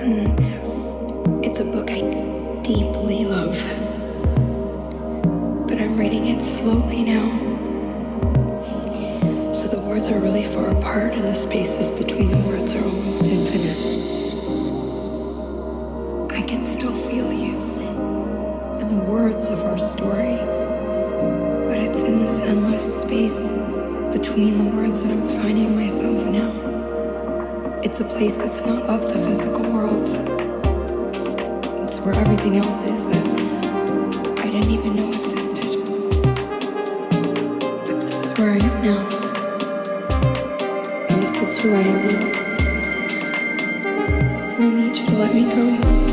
and it's a book I deeply love. But I'm reading it slowly now. So the words are really far apart, and the spaces between the words are almost infinite. I can still feel you and the words of our story, but it's in this endless space between the words that I'm finding myself now. It's a place that's not of the physical world. It's where everything else is that I didn't even know existed. But this is where I am now. And this is who I am now. And I need you to let me go.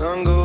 sun goes